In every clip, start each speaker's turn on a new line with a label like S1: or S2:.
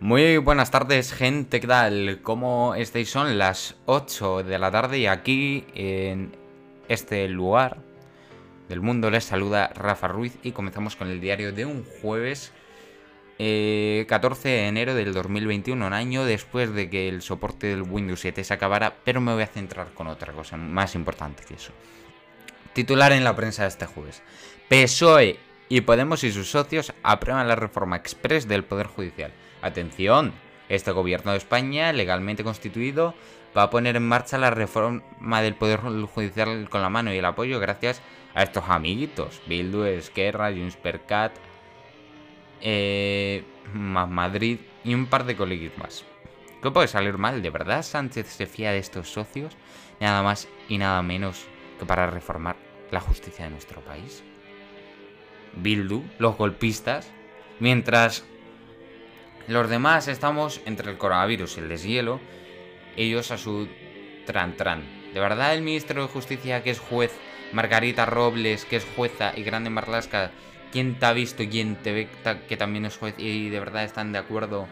S1: Muy buenas tardes, gente, ¿qué tal? ¿Cómo estáis? Son las 8 de la tarde y aquí en este lugar del mundo les saluda Rafa Ruiz y comenzamos con el diario de un jueves 14 eh, de enero del 2021, un año después de que el soporte del Windows 7 se acabara, pero me voy a centrar con otra cosa más importante que eso. Titular en la prensa de este jueves. PSOE y Podemos y sus socios aprueban la reforma express del Poder Judicial. Atención, este gobierno de España, legalmente constituido, va a poner en marcha la reforma del Poder Judicial con la mano y el apoyo gracias a estos amiguitos, Bildu, Esquerra, Junts per eh, Madrid y un par de coleguis más. ¿Qué puede salir mal? ¿De verdad Sánchez se fía de estos socios? Nada más y nada menos que para reformar la justicia de nuestro país. Bildu, los golpistas, mientras los demás estamos entre el coronavirus y el deshielo, ellos a su tran. ¿De verdad el ministro de Justicia, que es juez, Margarita Robles, que es jueza, y Grande Marlasca, quién te ha visto y quién te ve que también es juez y de verdad están de acuerdo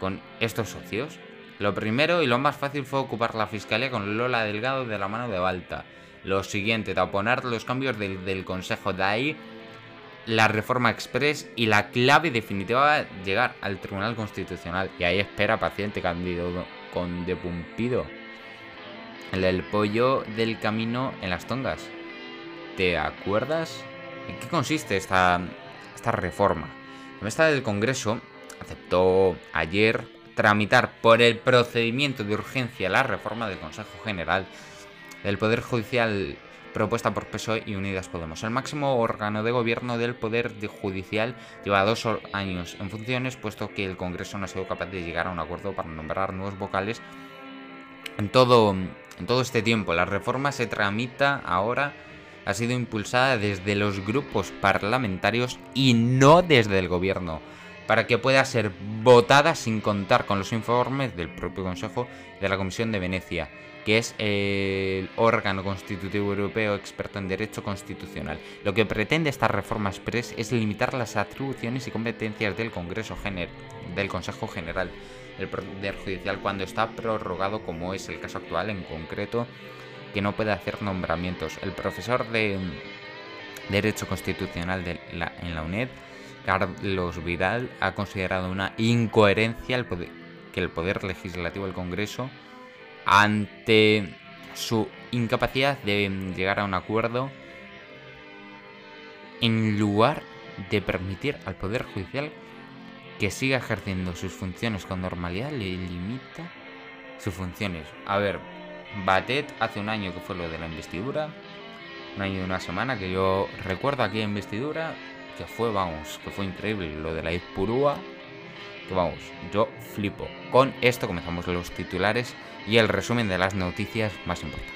S1: con estos socios? Lo primero y lo más fácil fue ocupar la fiscalía con Lola Delgado de la mano de Balta. Lo siguiente, taponar los cambios del, del Consejo. De ahí la reforma express y la clave definitiva va llegar al Tribunal Constitucional. Y ahí espera paciente candidato con de Pumpido. El del pollo del camino en las tongas. ¿Te acuerdas? ¿En qué consiste esta, esta reforma? La mesa del Congreso aceptó ayer tramitar por el procedimiento de urgencia la reforma del Consejo General del Poder Judicial propuesta por PSOE y Unidas Podemos. El máximo órgano de gobierno del Poder Judicial lleva dos años en funciones, puesto que el Congreso no ha sido capaz de llegar a un acuerdo para nombrar nuevos vocales. En todo, este tiempo, la reforma se tramita ahora, ha sido impulsada desde los grupos parlamentarios y no desde el gobierno para que pueda ser votada sin contar con los informes del propio Consejo de la Comisión de Venecia que es el órgano constitutivo europeo experto en derecho constitucional. Lo que pretende esta reforma express es limitar las atribuciones y competencias del Congreso del Consejo General del Poder Judicial cuando está prorrogado, como es el caso actual en concreto, que no puede hacer nombramientos. El profesor de Derecho Constitucional en la UNED, Carlos Vidal, ha considerado una incoherencia que el Poder Legislativo del Congreso ante su incapacidad de llegar a un acuerdo, en lugar de permitir al Poder Judicial que siga ejerciendo sus funciones con normalidad, le limita sus funciones. A ver, Batet hace un año que fue lo de la investidura, un año y una semana que yo recuerdo aquí en investidura, que fue, vamos, que fue increíble, lo de la Ispurúa, que vamos, yo flipo. Con esto comenzamos los titulares y el resumen de las noticias más importantes.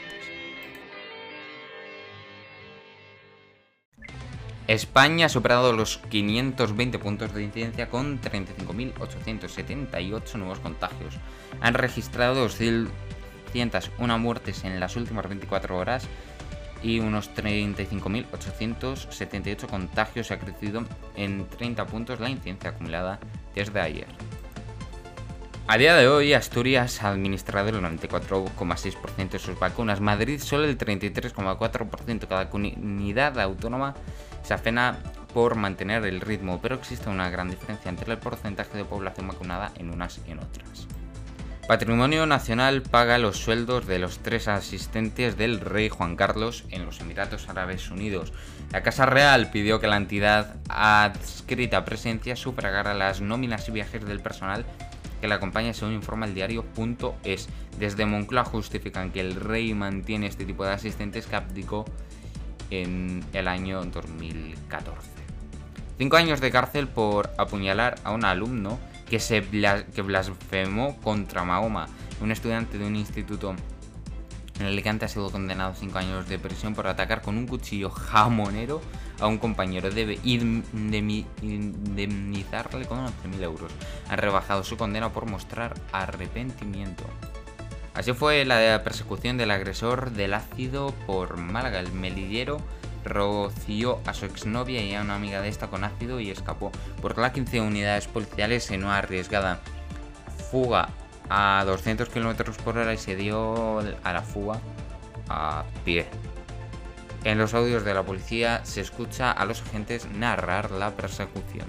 S1: España ha superado los 520 puntos de incidencia con 35.878 nuevos contagios. Han registrado 201 muertes en las últimas 24 horas y unos 35.878 contagios. Ha crecido en 30 puntos la incidencia acumulada desde ayer. A día de hoy, Asturias ha administrado el 94,6% de sus vacunas, Madrid solo el 33,4%. Cada comunidad autónoma se afena por mantener el ritmo, pero existe una gran diferencia entre el porcentaje de población vacunada en unas y en otras. Patrimonio Nacional paga los sueldos de los tres asistentes del rey Juan Carlos en los Emiratos Árabes Unidos. La Casa Real pidió que la entidad adscrita a presencia sufragara las nóminas y viajes del personal que la acompaña según informa el diario .es. Desde Moncloa justifican que el rey mantiene este tipo de asistentes que abdicó en el año 2014. Cinco años de cárcel por apuñalar a un alumno que, se blasfemó contra Mahoma. Un estudiante de un instituto en Alicante ha sido condenado a 5 años de prisión por atacar con un cuchillo jamonero a un compañero. Debe indemnizarle con 11.000 euros. Han rebajado su condena por mostrar arrepentimiento. Así fue la persecución del agresor del ácido por Málaga. El melillero roció a su exnovia y a una amiga de esta con ácido y escapó. Por la 15 unidades policiales en una arriesgada fuga a 200 km por hora y se dio a la fuga a pie. En los audios de la policía se escucha a los agentes narrar la persecución.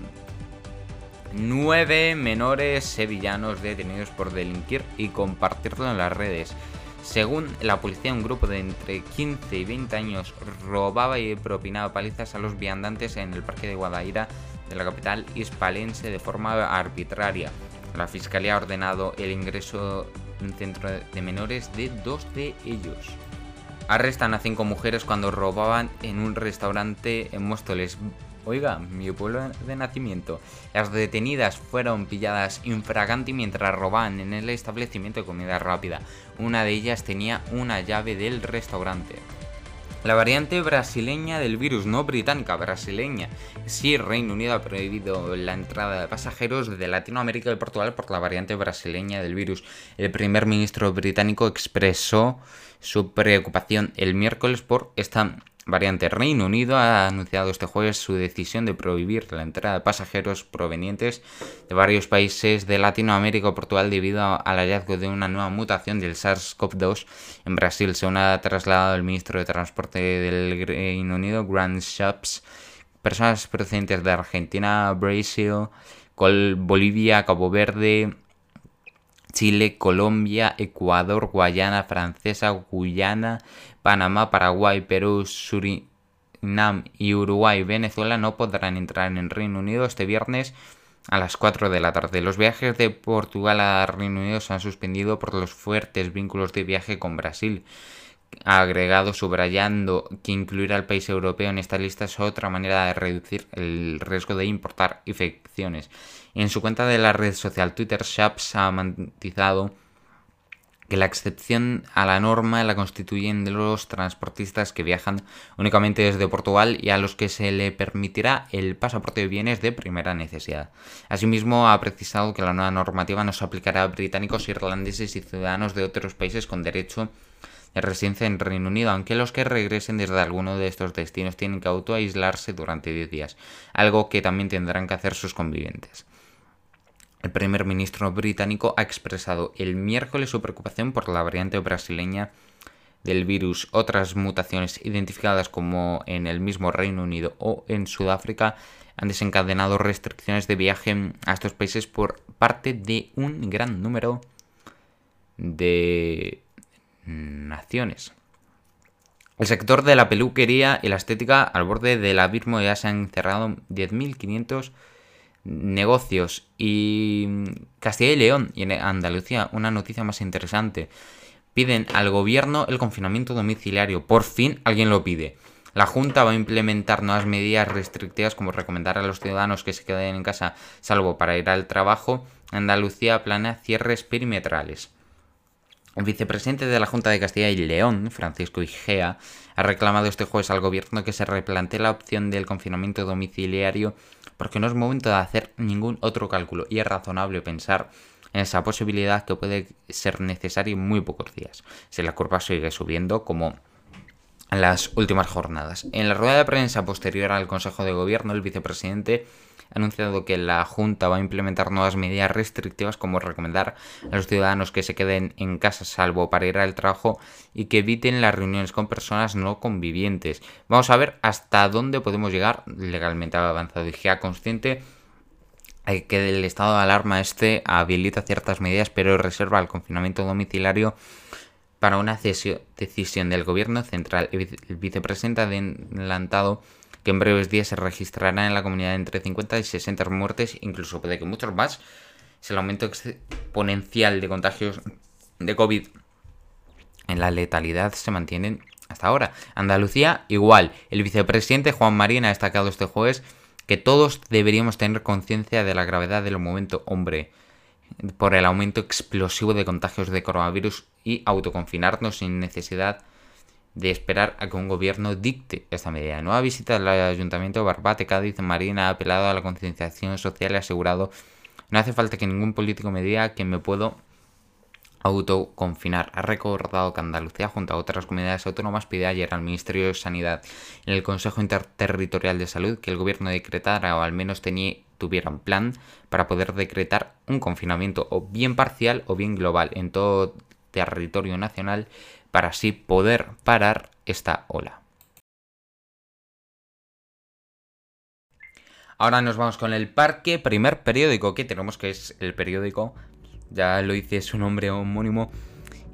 S1: Nueve menores sevillanos detenidos por delinquir y compartirlo en las redes. Según la policía, un grupo de entre 15 y 20 años robaba y propinaba palizas a los viandantes en el parque de Guadaira de la capital hispalense de forma arbitraria. La fiscalía ha ordenado el ingreso en centro de menores de dos de ellos. Arrestan a cinco mujeres cuando robaban en un restaurante en Móstoles. Oiga, mi pueblo de nacimiento. Las detenidas fueron pilladas infraganti mientras robaban en el establecimiento de comida rápida. Una de ellas tenía una llave del restaurante. La variante brasileña del virus, no británica, brasileña. Sí, Reino Unido ha prohibido la entrada de pasajeros de Latinoamérica y Portugal por la variante brasileña del virus. El primer ministro británico expresó su preocupación el miércoles por esta variante. Reino Unido ha anunciado este jueves su decisión de prohibir la entrada de pasajeros provenientes de varios países de Latinoamérica o Portugal debido al hallazgo de una nueva mutación del SARS-CoV-2 en Brasil, según ha trasladado el ministro de Transporte del Reino Unido, Grant Shapps. Personas procedentes de Argentina, Brasil, Bolivia, Cabo Verde, Chile, Colombia, Ecuador, Guayana Francesa, Guyana, Panamá, Paraguay, Perú, Surinam y Uruguay Venezuela no podrán entrar en Reino Unido este viernes a las 4 de la tarde. Los viajes de Portugal a Reino Unido se han suspendido por los fuertes vínculos de viaje con Brasil. Agregado subrayando que incluir al país europeo en esta lista es otra manera de reducir el riesgo de importar infecciones. En su cuenta de la red social Twitter, Shaps ha mantizado que la excepción a la norma la constituyen los transportistas que viajan únicamente desde Portugal y a los que se le permitirá el pasaporte de bienes de primera necesidad. Asimismo, ha precisado que la nueva normativa no se aplicará a británicos, irlandeses y ciudadanos de otros países con derecho de residencia en Reino Unido, aunque los que regresen desde alguno de estos destinos tienen que autoaislarse durante 10 días, algo que también tendrán que hacer sus convivientes. El primer ministro británico ha expresado el miércoles su preocupación por la variante brasileña del virus. Otras mutaciones identificadas como en el mismo Reino Unido o en Sudáfrica han desencadenado restricciones de viaje a estos países por parte de un gran número de naciones. El sector de la peluquería y la estética al borde del abismo ya se han cerrado 10.500 negocios y Castilla y León y en Andalucía, una noticia más interesante. Piden al gobierno el confinamiento domiciliario. Por fin alguien lo pide. La Junta va a implementar nuevas medidas restrictivas como recomendar a los ciudadanos que se queden en casa salvo para ir al trabajo. Andalucía planea cierres perimetrales. El vicepresidente de la Junta de Castilla y León, Francisco Igea, ha reclamado este jueves al gobierno que se replantee la opción del confinamiento domiciliario porque no es momento de hacer ningún otro cálculo y es razonable pensar en esa posibilidad que puede ser necesaria en muy pocos días. Si la curva sigue subiendo como en las últimas jornadas. En la rueda de prensa posterior al Consejo de Gobierno, el vicepresidente ha anunciado que la Junta va a implementar nuevas medidas restrictivas como recomendar a los ciudadanos que se queden en casa salvo para ir al trabajo y que eviten las reuniones con personas no convivientes. Vamos a ver hasta dónde podemos llegar legalmente avanzado y ya consciente que el estado de alarma este habilita ciertas medidas pero reserva el confinamiento domiciliario para una decisión del gobierno central. El vicepresidente ha adelantado que en breves días se registrarán en la comunidad entre 50 y 60 muertes, incluso puede que muchos más. Es el aumento exponencial de contagios de COVID en la letalidad se mantienen hasta ahora. Andalucía igual. El vicepresidente Juan Marín ha destacado este jueves que todos deberíamos tener conciencia de la gravedad del momento, hombre, por el aumento explosivo de contagios de coronavirus y autoconfinarnos sin necesidad de esperar a que un gobierno dicte esta medida. Nueva visita al Ayuntamiento de Barbate, Cádiz, Marina ha apelado a la concienciación social y ha asegurado no hace falta que ningún político me diga que me puedo autoconfinar. Ha recordado que Andalucía, junto a otras comunidades autónomas, pide ayer al Ministerio de Sanidad en el Consejo Interterritorial de Salud que el gobierno decretara o al menos tenía, tuviera un plan para poder decretar un confinamiento o bien parcial o bien global en todo territorio nacional para así poder parar esta ola. Ahora nos vamos con el parque, primer periódico que tenemos que es el periódico ya lo dice su nombre homónimo,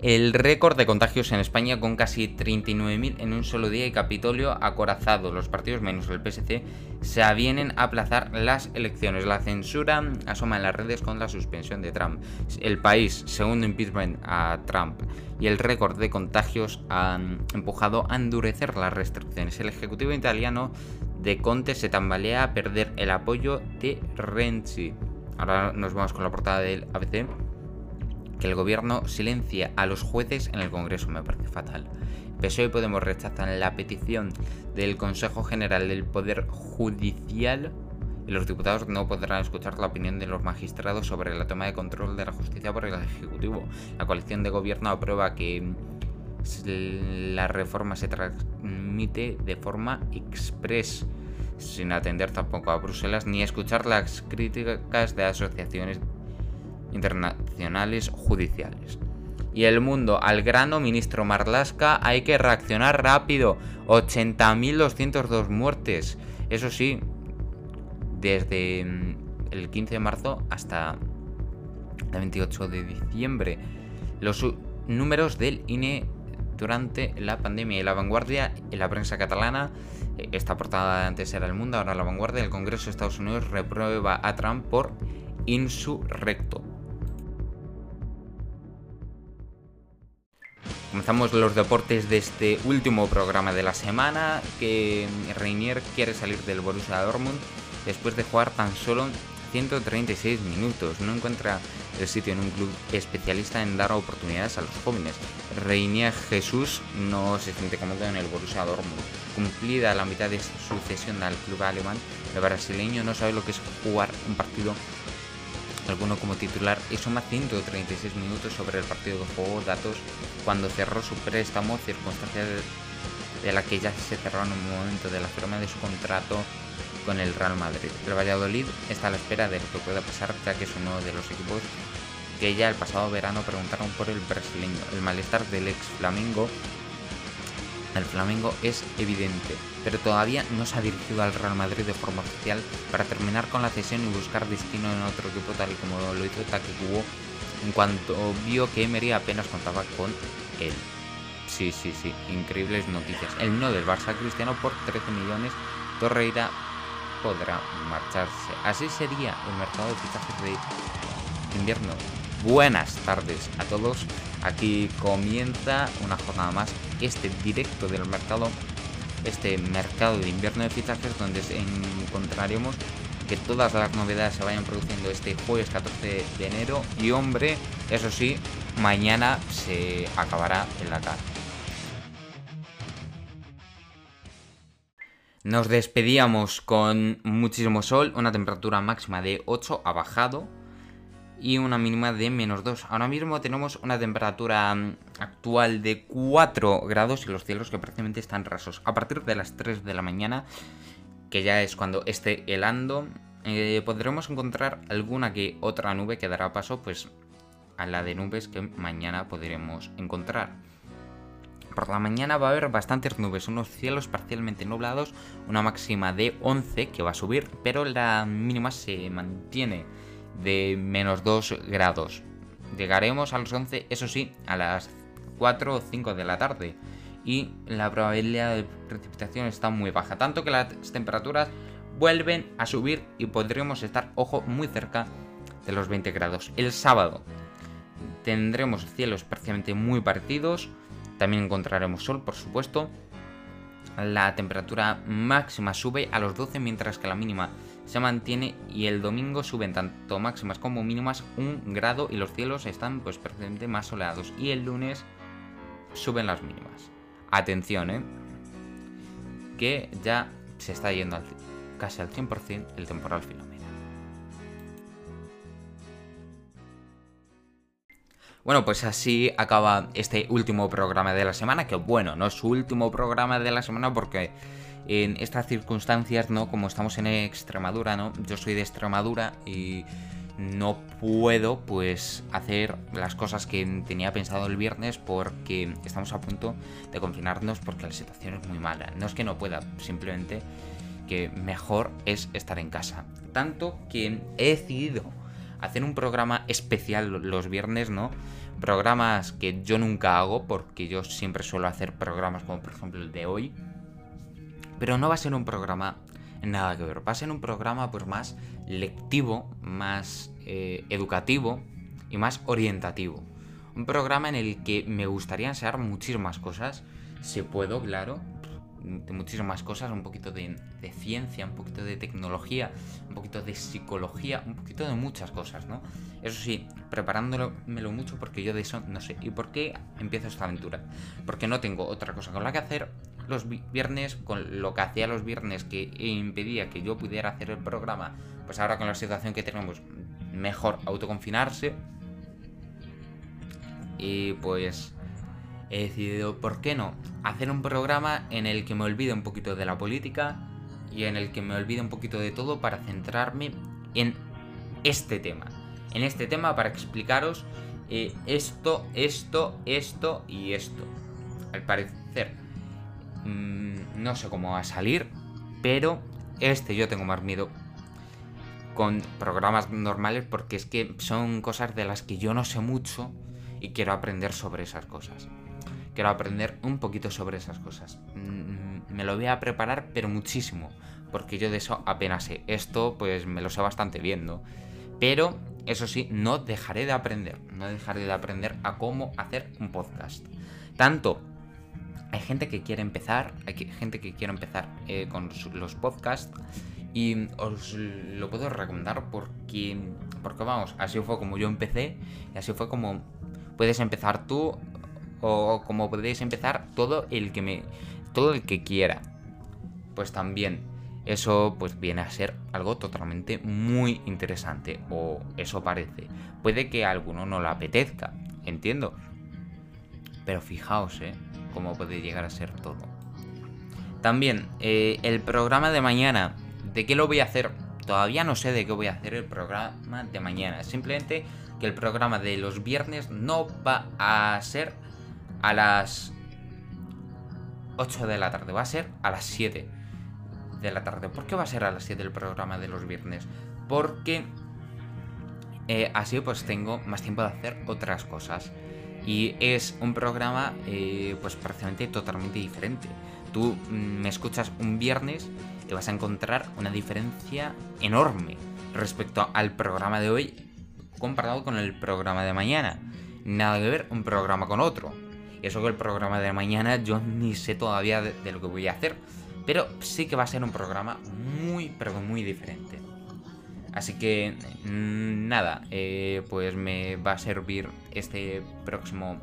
S1: el récord de contagios en España con casi 39.000 en un solo día y Capitolio acorazado. Los partidos menos el PSC se avienen a aplazar las elecciones. La censura asoma en las redes con la suspensión de Trump. El país, segundo impeachment a Trump y el récord de contagios han empujado a endurecer las restricciones. El ejecutivo italiano de Conte se tambalea a perder el apoyo de Renzi. Ahora nos vamos con la portada del ABC que el gobierno silencia a los jueces en el Congreso me parece fatal. PSOE y Podemos rechazan la petición del Consejo General del Poder Judicial y los diputados no podrán escuchar la opinión de los magistrados sobre la toma de control de la justicia por el Ejecutivo. La coalición de gobierno aprueba que la reforma se transmite de forma express, sin atender tampoco a Bruselas ni escuchar las críticas de asociaciones internacionales judiciales. Y el mundo al grano, ministro Marlasca, hay que reaccionar rápido. 80.202 muertes. Eso sí, desde mm, el 15 de marzo hasta el 28 de diciembre. Los números del INE durante la pandemia y la vanguardia en la prensa catalana. Eh, esta portada antes era el mundo, ahora la vanguardia. El Congreso de Estados Unidos reprueba a Trump por insurrecto. Comenzamos los deportes de este último programa de la semana, que Reinier quiere salir del Borussia Dortmund después de jugar tan solo 136 minutos. No encuentra el sitio en un club especialista en dar oportunidades a los jóvenes. Reinier Jesús no se siente cómodo en el Borussia Dortmund. Cumplida la mitad de su cesión al club alemán, el brasileño no sabe lo que es jugar un partido alguno como titular y suma 136 minutos sobre el partido de juego datos cuando cerró su préstamo, circunstancia de, la que ya se cerró en un momento de la firma de su contrato con el Real Madrid. El Valladolid está a la espera de lo que pueda pasar ya que es uno de los equipos que ya el pasado verano preguntaron por el brasileño. El malestar del ex Flamengo el Flamengo es evidente, pero todavía no se ha dirigido al Real Madrid de forma oficial para terminar con la cesión y buscar destino en otro equipo tal y como lo hizo Takekubo en cuanto vio que Emery apenas contaba con él. Sí, sí, sí, increíbles noticias. El no del Barça Cristiano por 13 millones, Torreira podrá marcharse. Así sería el mercado de fichajes de invierno. Buenas tardes a todos. Aquí comienza una jornada más este directo del mercado, este mercado de invierno de fichajes donde encontraremos que todas las novedades se vayan produciendo este jueves 14 de enero y hombre, eso sí, mañana se acabará en la Nos despedíamos con muchísimo sol, una temperatura máxima de 8 ha bajado y una mínima de menos 2. Ahora mismo tenemos una temperatura mm, actual de 4 grados y los cielos que prácticamente están rasos. A partir de las 3 de la mañana, que ya es cuando esté helando, eh, podremos encontrar alguna que otra nube que dará paso pues a la de nubes que mañana podremos encontrar. Por la mañana va a haber bastantes nubes, unos cielos parcialmente nublados, una máxima de 11 que va a subir, pero la mínima se mantiene de menos 2 grados. Llegaremos a los 11, eso sí, a las 4 o 5 de la tarde. Y la probabilidad de precipitación está muy baja. Tanto que las temperaturas vuelven a subir y podremos estar, ojo, muy cerca de los 20 grados. El sábado tendremos cielos parcialmente muy parecidos. También encontraremos sol, por supuesto. La temperatura máxima sube a los 12 mientras que la mínima se mantiene y el domingo suben tanto máximas como mínimas un grado y los cielos están pues perfectamente más soleados y el lunes suben las mínimas. Atención, ¿eh? Que ya se está yendo casi al 100% el temporal Filomena. Bueno, pues así acaba este último programa de la semana, que bueno, no es su último programa de la semana porque en estas circunstancias, ¿no? Como estamos en Extremadura, ¿no? Yo soy de Extremadura y no puedo pues hacer las cosas que tenía pensado el viernes porque estamos a punto de confinarnos porque la situación es muy mala. No es que no pueda, simplemente que mejor es estar en casa. Tanto que he decidido hacer un programa especial los viernes, ¿no? Programas que yo nunca hago porque yo siempre suelo hacer programas como por ejemplo el de hoy. Pero no va a ser un programa nada que ver. Va a ser un programa pues más lectivo, más eh, educativo y más orientativo. Un programa en el que me gustaría enseñar muchísimas cosas. Si puedo, claro. De muchísimas cosas, un poquito de, ciencia, un poquito de tecnología, un poquito de psicología, un poquito de muchas cosas, ¿no? Eso sí, preparándomelo mucho porque yo de eso no sé. ¿Y por qué empiezo esta aventura? Porque no tengo otra cosa con la que hacer los viernes, con lo que hacía los viernes que impedía que yo pudiera hacer el programa, pues ahora con la situación que tenemos, mejor autoconfinarse. Y pues he decidido, ¿por qué no? Hacer un programa en el que me olvide un poquito de la política y en el que me olvide un poquito de todo para centrarme en este tema. En este tema para explicaros eh, esto, esto, esto y esto. Al parecer Mm, no sé cómo va a salir, pero este yo tengo más miedo con programas normales porque es que son cosas de las que yo no sé mucho y quiero aprender sobre esas cosas. Quiero aprender un poquito sobre esas cosas. Mm, me lo voy a preparar, pero muchísimo, porque yo de eso apenas sé. Esto pues me lo sé bastante bien, ¿no? Pero eso sí, no dejaré de aprender, no dejaré de aprender a cómo hacer un podcast. Tanto hay gente que quiere empezar, hay gente que quiere empezar eh, con los podcasts y os lo puedo recomendar porque, porque vamos, así fue como yo empecé y así fue como puedes empezar tú o como podéis empezar todo el que me todo el que quiera. Pues también eso pues viene a ser algo totalmente muy interesante o eso parece. Puede que alguno no le apetezca, entiendo. Pero fijaos, eh, cómo puede llegar a ser todo. También, eh, el programa de mañana, ¿de qué lo voy a hacer? Todavía no sé de qué voy a hacer el programa de mañana. Simplemente que el programa de los viernes no va a ser a las 8 de la tarde, va a ser a las 7 de la tarde. ¿Por qué va a ser a las 7 el programa de los viernes? Porque eh, así pues tengo más tiempo de hacer otras cosas. Y es un programa, eh, pues prácticamente totalmente diferente. Tú mm, me escuchas un viernes y vas a encontrar una diferencia enorme respecto al programa de hoy comparado con el programa de mañana. Nada que ver un programa con otro. Eso que el programa de mañana yo ni sé todavía de lo que voy a hacer. Pero sí que va a ser un programa muy, pero muy diferente. Así que mm, nada, eh, pues me va a servir este próximo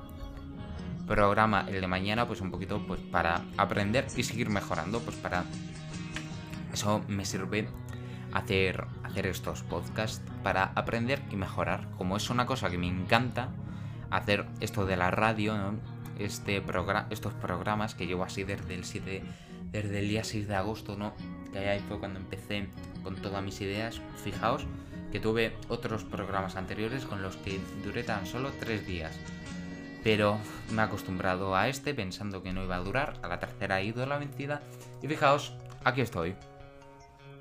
S1: programa, el de mañana, pues un poquito pues para aprender y seguir mejorando, pues para eso me sirve hacer, hacer estos podcasts para aprender y mejorar. Como es una cosa que me encanta, hacer esto de la radio, este programa, estos programas que llevo así desde el 7, desde el día 6 de agosto, ¿no? Que ahí fue cuando empecé con todas mis ideas. Fijaos que tuve otros programas anteriores con los que duré tan solo tres días. Pero me he acostumbrado a este pensando que no iba a durar. A la tercera he ido la vencida. Y fijaos, aquí estoy.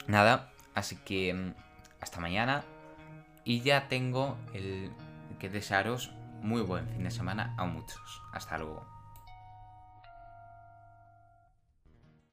S1: Nada, así que mm, hasta mañana. Y ya tengo el que desearos muy buen fin de semana a muchos. Hasta luego.